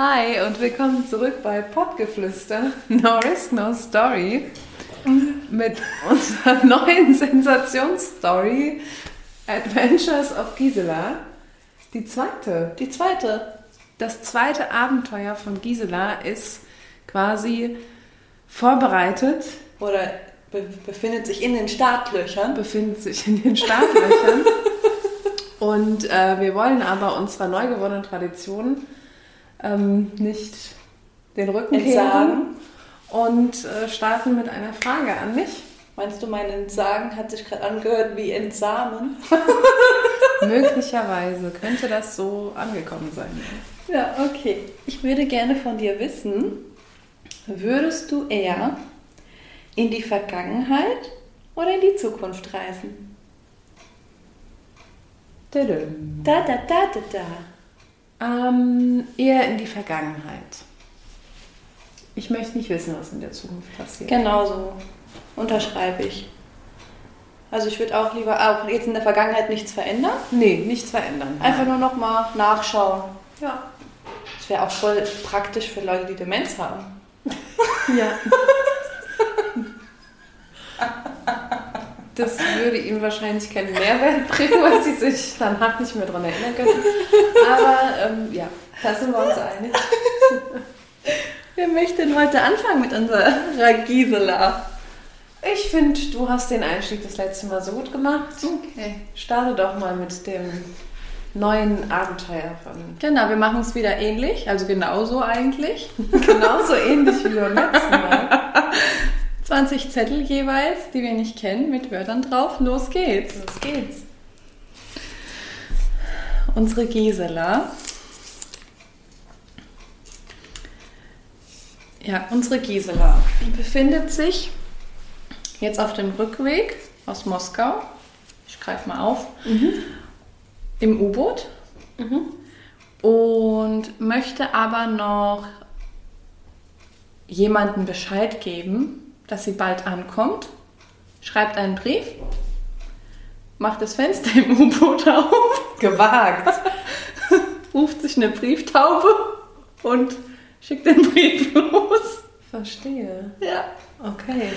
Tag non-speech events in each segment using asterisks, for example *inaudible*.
Hi und willkommen zurück bei Pottgeflüster, No Risk, No Story, mit unserer *laughs* neuen Sensationsstory Adventures of Gisela. Die zweite. Die zweite. Das zweite Abenteuer von Gisela ist quasi vorbereitet, Oder be befindet sich in den Startlöchern. befindet sich in den Startlöchern. *laughs* Und äh, wir wollen aber unserer neu gewonnenen Tradition ähm, nicht den Rücken Entsagen. kehren und äh, starten mit einer Frage an mich. Meinst du, mein Entsagen hat sich gerade angehört wie Entsamen? *laughs* *laughs* Möglicherweise könnte das so angekommen sein. Ja, okay. Ich würde gerne von dir wissen, würdest du eher in die Vergangenheit oder in die Zukunft reisen? Da, da, da, da, da. Ähm, eher in die Vergangenheit. Ich möchte nicht wissen, was in der Zukunft passiert. Genau so. Unterschreibe ich. Also ich würde auch lieber auch jetzt in der Vergangenheit nichts verändern. Nee, nichts verändern. Einfach nur noch mal nachschauen. Ja. Das wäre auch voll praktisch für Leute, die Demenz haben. Ja. *laughs* Das würde Ihnen wahrscheinlich keinen Mehrwert *laughs* bringen, weil Sie sich danach nicht mehr daran erinnern können. Aber ähm, ja, da sind wir uns einig. Wer möchte denn heute anfangen mit unserer Gisela? Ich finde, du hast den Einstieg das letzte Mal so gut gemacht. Okay. Starte doch mal mit dem neuen Abenteuer von. Genau, wir machen es wieder ähnlich, also genauso eigentlich. Genauso ähnlich wie beim letzten Mal. *laughs* 20 Zettel jeweils, die wir nicht kennen, mit Wörtern drauf. Los geht's. Los geht's. Unsere Gisela. Ja, unsere Gisela befindet sich jetzt auf dem Rückweg aus Moskau. Ich greife mal auf. Im U-Boot. Und möchte aber noch jemanden Bescheid geben, dass sie bald ankommt. Schreibt einen Brief. Macht das Fenster im U-Boot auf Gewagt. *laughs* ruft sich eine Brieftaube und schickt den Brief los. Verstehe. Ja. Okay.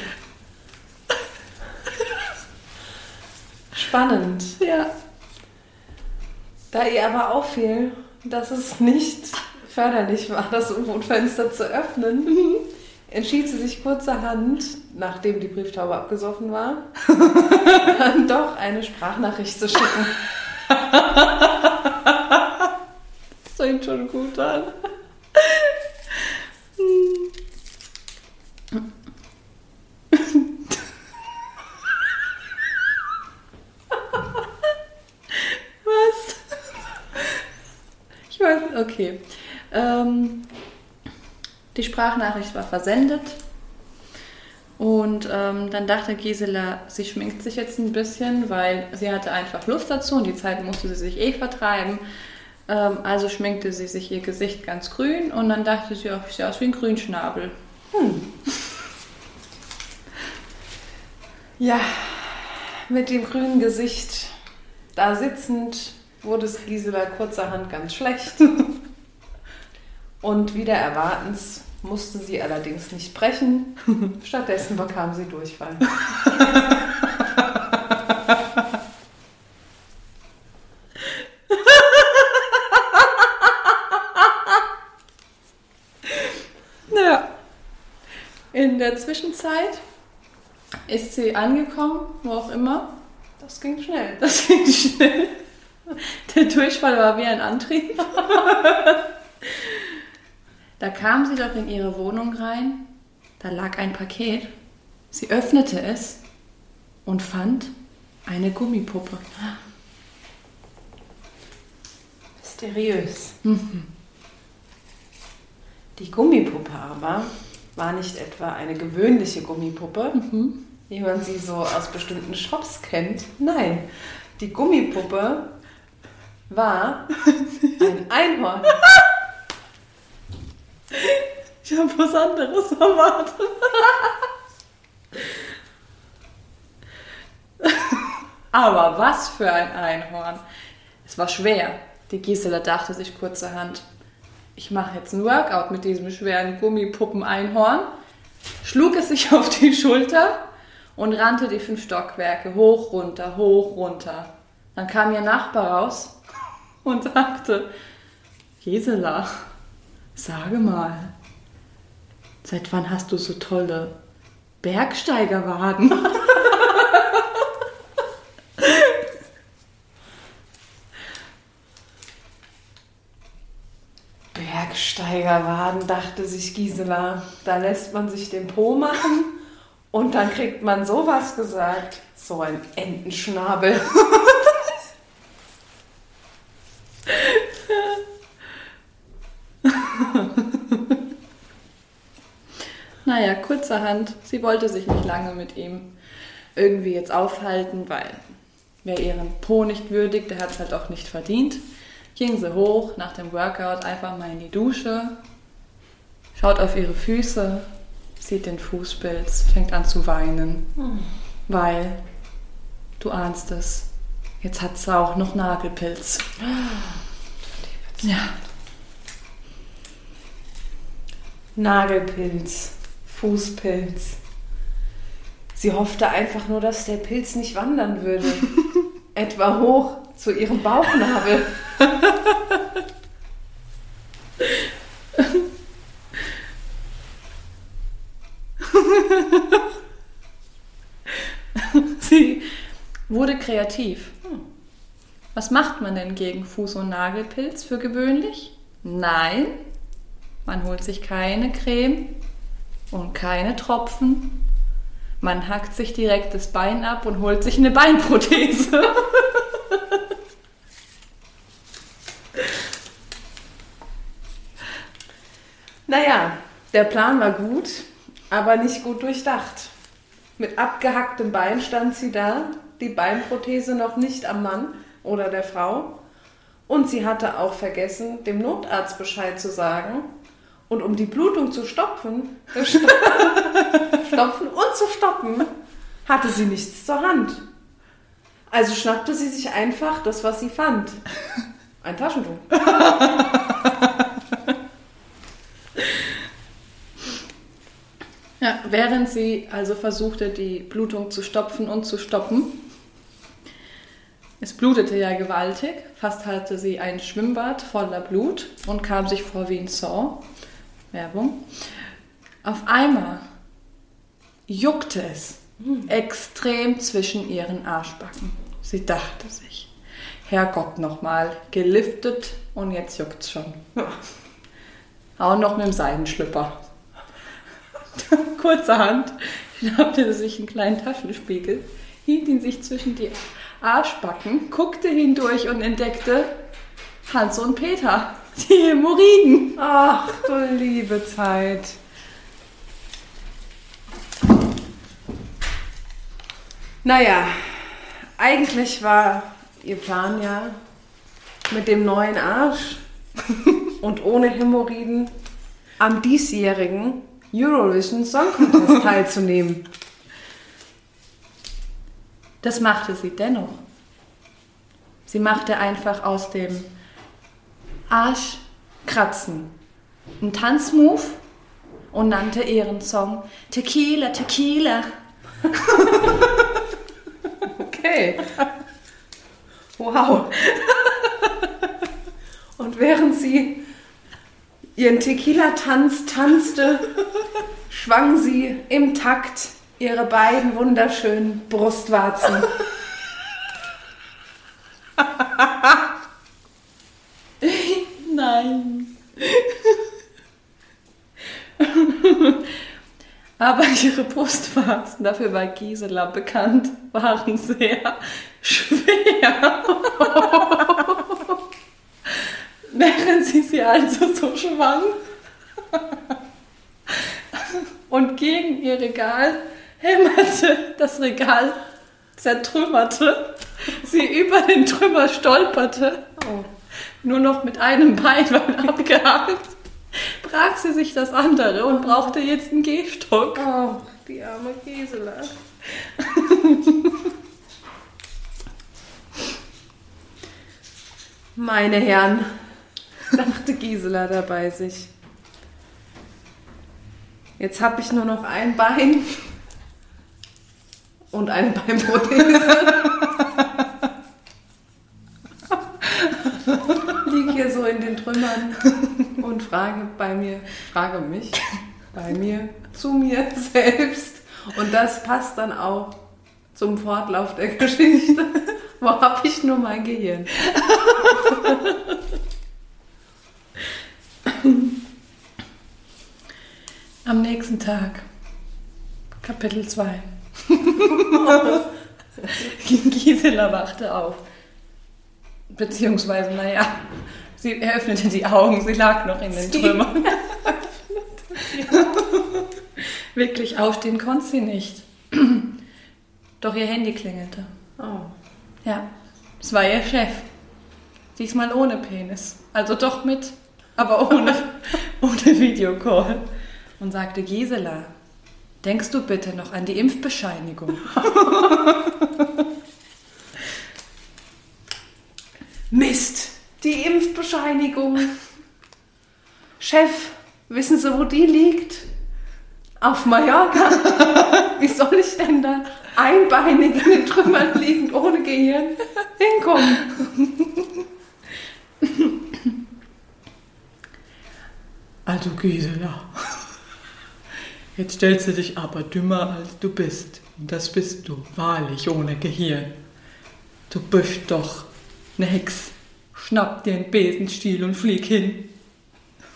Spannend. Ja. Da ihr aber auffiel, dass es nicht förderlich war, das U-Boot-Fenster zu öffnen, entschied sie sich kurzerhand, nachdem die Brieftaube abgesoffen war, *laughs* dann doch eine Sprachnachricht zu schicken. Das fängt schon gut an. Was? Ich weiß nicht, okay. Ähm, die Sprachnachricht war versendet. Und ähm, dann dachte Gisela, sie schminkt sich jetzt ein bisschen, weil sie hatte einfach Lust dazu und die Zeit musste sie sich eh vertreiben. Ähm, also schminkte sie sich ihr Gesicht ganz grün und dann dachte sie, ach, ich sehe aus wie ein Grünschnabel. Ja, mit dem grünen Gesicht da sitzend wurde es Gisela kurzerhand ganz schlecht. *laughs* Und wieder erwartens musste sie allerdings nicht brechen. *laughs* Stattdessen bekam sie Durchfall. *laughs* Ja. In der Zwischenzeit ist sie angekommen, wo auch immer. Das ging schnell. Das ging schnell. Der Durchfall war wie ein Antrieb. *laughs* Da kam sie doch in ihre Wohnung rein. Da lag ein Paket. Sie öffnete es und fand eine Gummipuppe. Mysteriös. Die Gummipuppe aber war nicht etwa eine gewöhnliche Gummipuppe, wie man sie so aus bestimmten Shops kennt. Nein, die Gummipuppe war ein Einhorn. *laughs* *laughs* Ich habe was anderes erwartet. *laughs* Aber was für ein Einhorn. Es war schwer. Die Gisela dachte sich kurzerhand, ich mache jetzt ein Workout mit diesem schweren Gummipuppen-Einhorn, schlug es sich *laughs* auf die Schulter und rannte die fünf Stockwerke hoch, runter, hoch, runter. Dann kam ihr Nachbar raus und sagte, Gisela, sage mal, seit wann hast du so tolle Bergsteigerwaden? *laughs* Bergsteigerwaden, dachte sich Gisela. Da lässt man sich den Po machen und dann kriegt man sowas gesagt. So ein Entenschnabel. *laughs* naja, kurzerhand, sie wollte sich nicht lange mit ihm irgendwie jetzt aufhalten, weil wer ihren Po nicht würdigt, der hat es halt auch nicht verdient. Ging sie hoch nach dem Workout einfach mal in die Dusche, schaut auf ihre Füße, sieht den Fußpilz, fängt an zu weinen, mhm. weil du ahnst es. Jetzt hat sie auch noch Nagelpilz. Ja. Nagelpilz, Fußpilz. Sie hoffte einfach nur, dass der Pilz nicht wandern würde. *laughs* Etwa hoch zu ihrem Bauchnabel. *laughs* Sie wurde kreativ. Was macht man denn gegen Fuß- und Nagelpilz für gewöhnlich? Nein, man holt sich keine Creme und keine Tropfen. Man hackt sich direkt das Bein ab und holt sich eine Beinprothese. *laughs* naja, der Plan war gut, aber nicht gut durchdacht. Mit abgehacktem Bein stand sie da, die Beinprothese noch nicht am Mann oder der Frau. Und sie hatte auch vergessen, dem Notarzt Bescheid zu sagen. Und um die Blutung zu stopfen, äh, *laughs* stopfen und zu stoppen, hatte sie nichts zur Hand. Also schnappte sie sich einfach das, was sie fand. Ein Taschentuch. Ja, während sie also versuchte, die Blutung zu stopfen und zu stoppen, es blutete ja gewaltig, fast hatte sie ein Schwimmbad voller Blut und kam sich vor wie ein Saw. Werbung. Auf einmal juckte es hm. extrem zwischen ihren Arschbacken. Sie dachte sich, Herrgott nochmal, geliftet und jetzt juckt's schon. *laughs* Auch noch mit dem Seidenschlüpper. *laughs* Kurzerhand schnappte sie sich einen kleinen Taschenspiegel, hielt ihn sich zwischen die Arschbacken, guckte hindurch und entdeckte Hans und Peter, die Hämorrhoiden. Ach du liebe Zeit. Naja, eigentlich war ihr Plan ja mit dem neuen Arsch *laughs* und ohne Hämorrhoiden am diesjährigen Eurovision Song Contest *laughs* teilzunehmen. Das machte sie dennoch. Sie machte einfach aus dem Arschkratzen einen Tanzmove und nannte ihren Song Tequila, Tequila. *laughs* okay. Wow. Und während sie ihren Tequila-Tanz tanzte, schwang sie im Takt ihre beiden wunderschönen Brustwarzen. Nein. Aber ihre Brustwarzen, dafür war Gisela bekannt, waren sehr schwer. *laughs* Während sie sie also so schwang und gegen ihr Regal hämmerte, das Regal zertrümmerte, sie über den Trümmer stolperte, oh. nur noch mit einem Bein war abgehakt, brach sie sich das andere und brauchte jetzt einen Gehstock. Oh, die arme Gisela. Meine Herren, dachte Gisela dabei sich. Jetzt habe ich nur noch ein Bein und eine Beinprothese. *laughs* Liege hier so in den Trümmern frage bei mir, frage mich, bei mir, zu mir *laughs* selbst. Und das passt dann auch zum Fortlauf der Geschichte. Wo habe ich nur mein Gehirn? Am nächsten Tag, Kapitel 2. *laughs* Gisela wachte auf. Beziehungsweise, naja, sie öffnete die Augen, sie lag noch in den Trümmern. *laughs* *laughs* Wirklich aufstehen konnte sie nicht. Doch ihr Handy klingelte. Oh. Ja, es war ihr Chef. Diesmal ohne Penis. Also doch mit, aber ohne, *laughs* ohne Videocall. Und sagte, Gisela, denkst du bitte noch an die Impfbescheinigung? Die Impfbescheinigung. Chef, wissen Sie, wo die liegt? Auf Mallorca. Wie soll ich denn da einbeinig in den Trümmern liegend ohne Gehirn hinkommen? Also Gisela, jetzt stellst du dich aber dümmer als du bist. Und das bist du, wahrlich ohne Gehirn. Du bist doch eine Hex. Schnapp einen Besenstiel und flieg hin.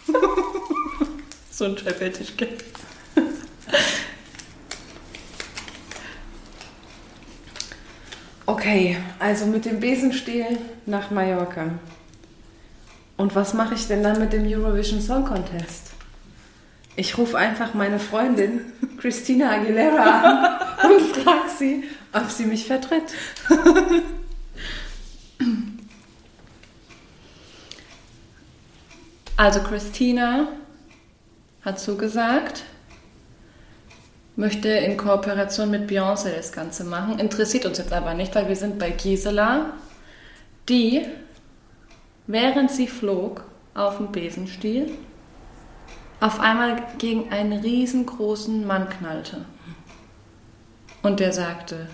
*laughs* so ein Chef hätte ich gern. Okay, also mit dem Besenstiel nach Mallorca. Und was mache ich denn dann mit dem Eurovision Song Contest? Ich rufe einfach meine Freundin Christina Aguilera an und frage sie, ob sie mich vertritt. *laughs* Also Christina hat zugesagt, möchte in Kooperation mit Beyoncé das Ganze machen. Interessiert uns jetzt aber nicht, weil wir sind bei Gisela, die, während sie flog auf dem Besenstiel, auf einmal gegen einen riesengroßen Mann knallte. Und der sagte,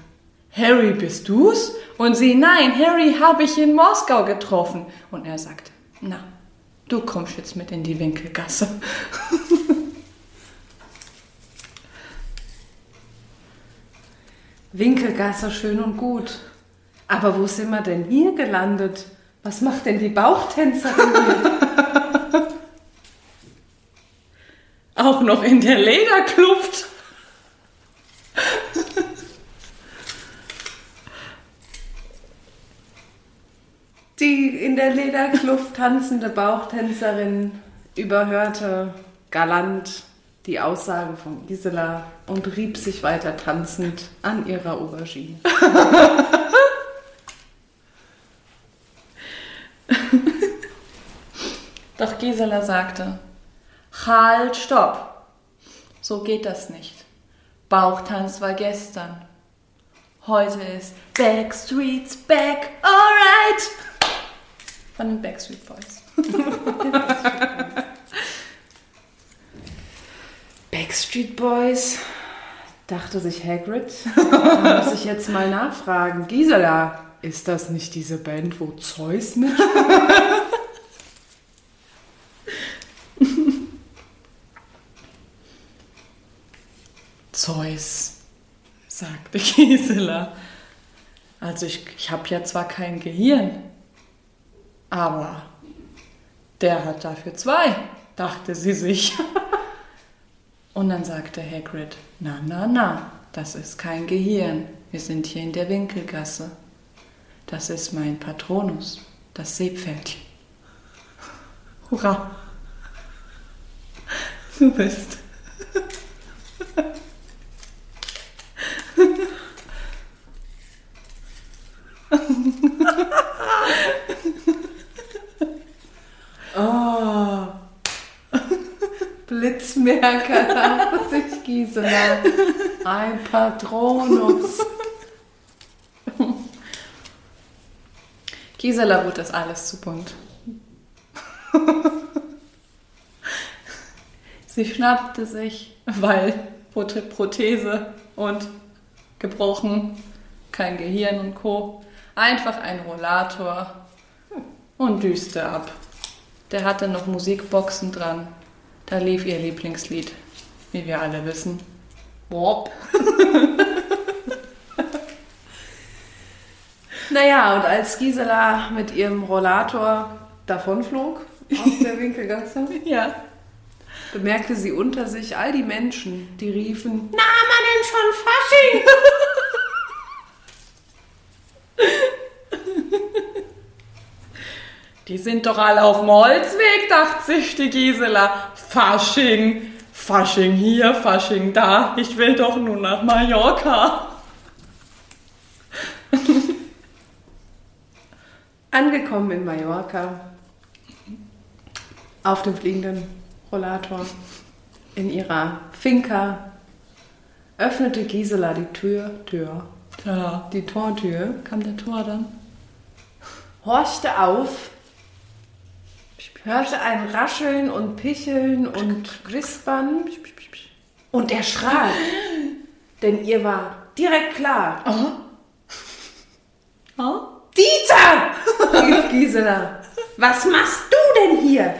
Harry, bist du's? Und sie, nein, Harry habe ich in Moskau getroffen. Und er sagte, na, du kommst jetzt mit in die Winkelgasse. *laughs* Winkelgasse schön und gut. Aber wo sind wir denn hier gelandet? Was macht denn die Bauchtänzerin hier? *laughs* Auch noch in der Lederkluft. Die in der Lederkluft tanzende Bauchtänzerin überhörte galant die Aussage von Gisela und rieb sich weiter tanzend an ihrer Aubergine. *laughs* Doch Gisela sagte, halt, stopp. So geht das nicht. Bauchtanz war gestern. Heute ist Backstreet's back, alright. Von den Backstreet Boys. *laughs* Backstreet Boys, dachte sich Hagrid. Da muss ich jetzt mal nachfragen. Gisela, ist das nicht diese Band, wo Zeus mit? *laughs* Zeus, sagte Gisela. Also ich, ich habe ja zwar kein Gehirn, aber der hat dafür zwei, dachte sie sich. *laughs* Und dann sagte Hagrid, na, na, na, das ist kein Gehirn. Wir sind hier in der Winkelgasse. Das ist mein Patronus, das Seepferdchen. *laughs* Hurra! Du bist. Oh. Blitzmerker, dachte sich Gisela. Ein Patronus. Gisela wurde das alles zu bunt. Sie schnappte sich, weil Prothese und gebrochen, kein Gehirn und Co. Einfach ein Rollator und düste ab. Der hatte noch Musikboxen dran. Da lief ihr Lieblingslied, wie wir alle wissen. Bob. *laughs* Naja, und als Gisela mit ihrem Rollator davonflog aus der Winkelgasse, *laughs* Ja. bemerkte sie unter sich all die Menschen, die riefen, na, man denn schon Fasching? *laughs* Die sind doch alle auf dem Holzweg, dachte sich die Gisela. Fasching, Fasching hier, Fasching da. Ich will doch nur nach Mallorca. *laughs* Angekommen in Mallorca, auf dem fliegenden Rollator, in ihrer Finca, öffnete Gisela die Tür, Tür, Ja, die Tortür, Kam der Tor dann? horchte auf, hörte ein Rascheln und Picheln und Wispern und erschrak, denn ihr war direkt klar, Oh? Dieter, rief Gisela, was machst du denn hier?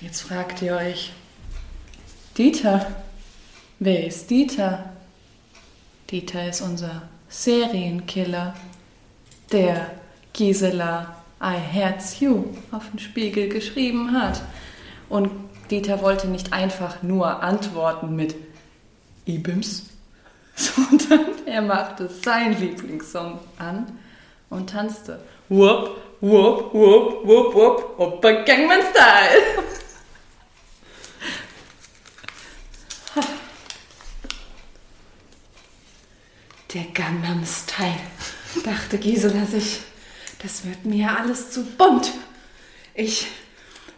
Jetzt fragt ihr euch, Dieter, wer ist Dieter? Dieter ist unser Serienkiller, der Gisela I Herz You auf den Spiegel geschrieben hat. Und Dieter wollte nicht einfach nur antworten mit Ibims, *laughs* sondern er machte seinen Lieblingssong an und tanzte. Whoop, whoop, whoop, whoop, whoop, Oppa Gangnam Style. *laughs* Der Gangnam Style, dachte Gisela sich. Das wird mir alles zu bunt. Ich,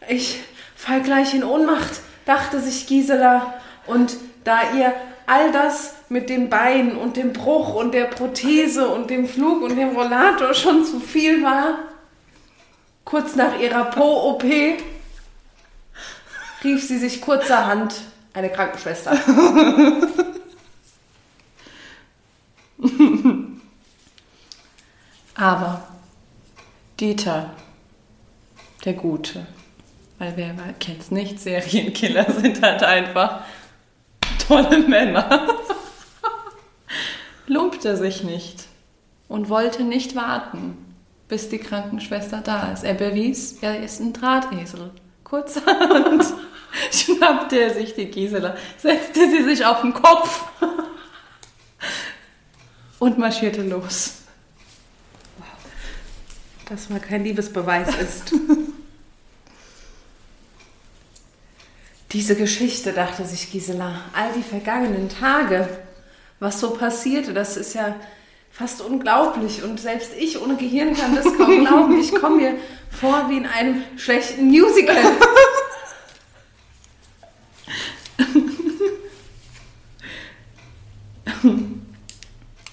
ich fall gleich in Ohnmacht, dachte sich Gisela. Und da ihr all das mit dem Bein und dem Bruch und der Prothese und dem Flug und dem Rollator schon zu viel war, kurz nach ihrer Po-OP rief sie sich kurzerhand eine Krankenschwester. *laughs* Aber Dieter, der Gute, weil wer kennt es nicht, Serienkiller *laughs* sind halt einfach tolle Männer, *laughs* lumpte sich nicht und wollte nicht warten, bis die Krankenschwester da ist. Er bewies, er ist ein Drahtesel. Kurzerhand *laughs* schnappte er sich die Gisela, setzte sie sich auf den Kopf und marschierte los. Das mal kein Liebesbeweis *laughs* ist. Diese Geschichte, dachte sich Gisela, all die vergangenen Tage, was so passierte, das ist ja fast unglaublich. Und selbst ich ohne Gehirn kann das kaum glauben. Ich komme mir vor wie in einem schlechten Musical. *laughs*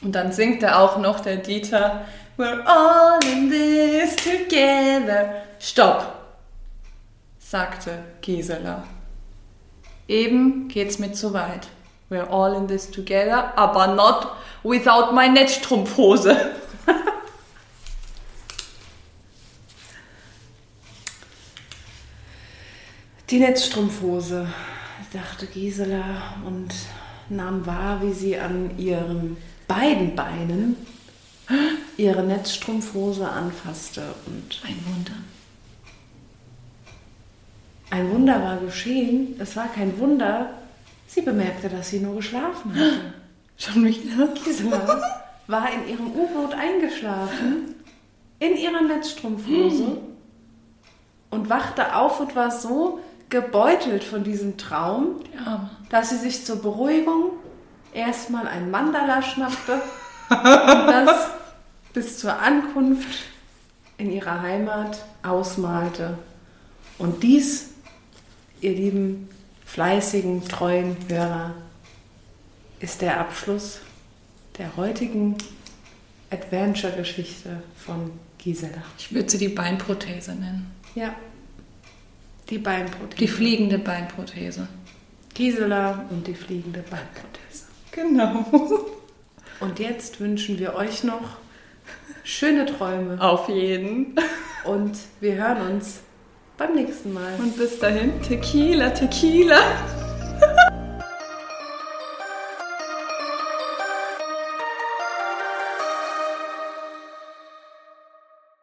Und dann singt er auch noch der Dieter, We're all in this together. Stopp, sagte Gisela. Eben geht's mir zu weit. We're all in this together, aber not without my Netzstrumpfhose. Die Netzstrumpfhose, dachte Gisela und nahm wahr, wie sie an ihren beiden Beinen ihre Netzstrumpfhose anfasste. Und Ein Wunder. ein Wunder war geschehen. Es war kein Wunder. Sie bemerkte, dass sie nur geschlafen hatte. *gasps* Schon wieder? Gisela war in ihrem U-Boot eingeschlafen, in ihrer Netzstrumpfhose und wachte auf und war so gebeutelt von diesem Traum, Arme. dass sie sich zur Beruhigung erstmal ein Mandala schnappte und das bis zur Ankunft in ihrer Heimat ausmalte. Und dies, ihr lieben, fleißigen, treuen Hörer, ist der Abschluss der heutigen Adventure-Geschichte von Gisela. Ich würde sie die Beinprothese nennen. Ja, Die Beinprothese. Die fliegende Beinprothese. Gisela und die fliegende Beinprothese. Genau. Und jetzt wünschen wir euch noch schöne Träume. Auf jeden. Und wir hören uns beim nächsten Mal. Und bis dahin, Tequila, Tequila.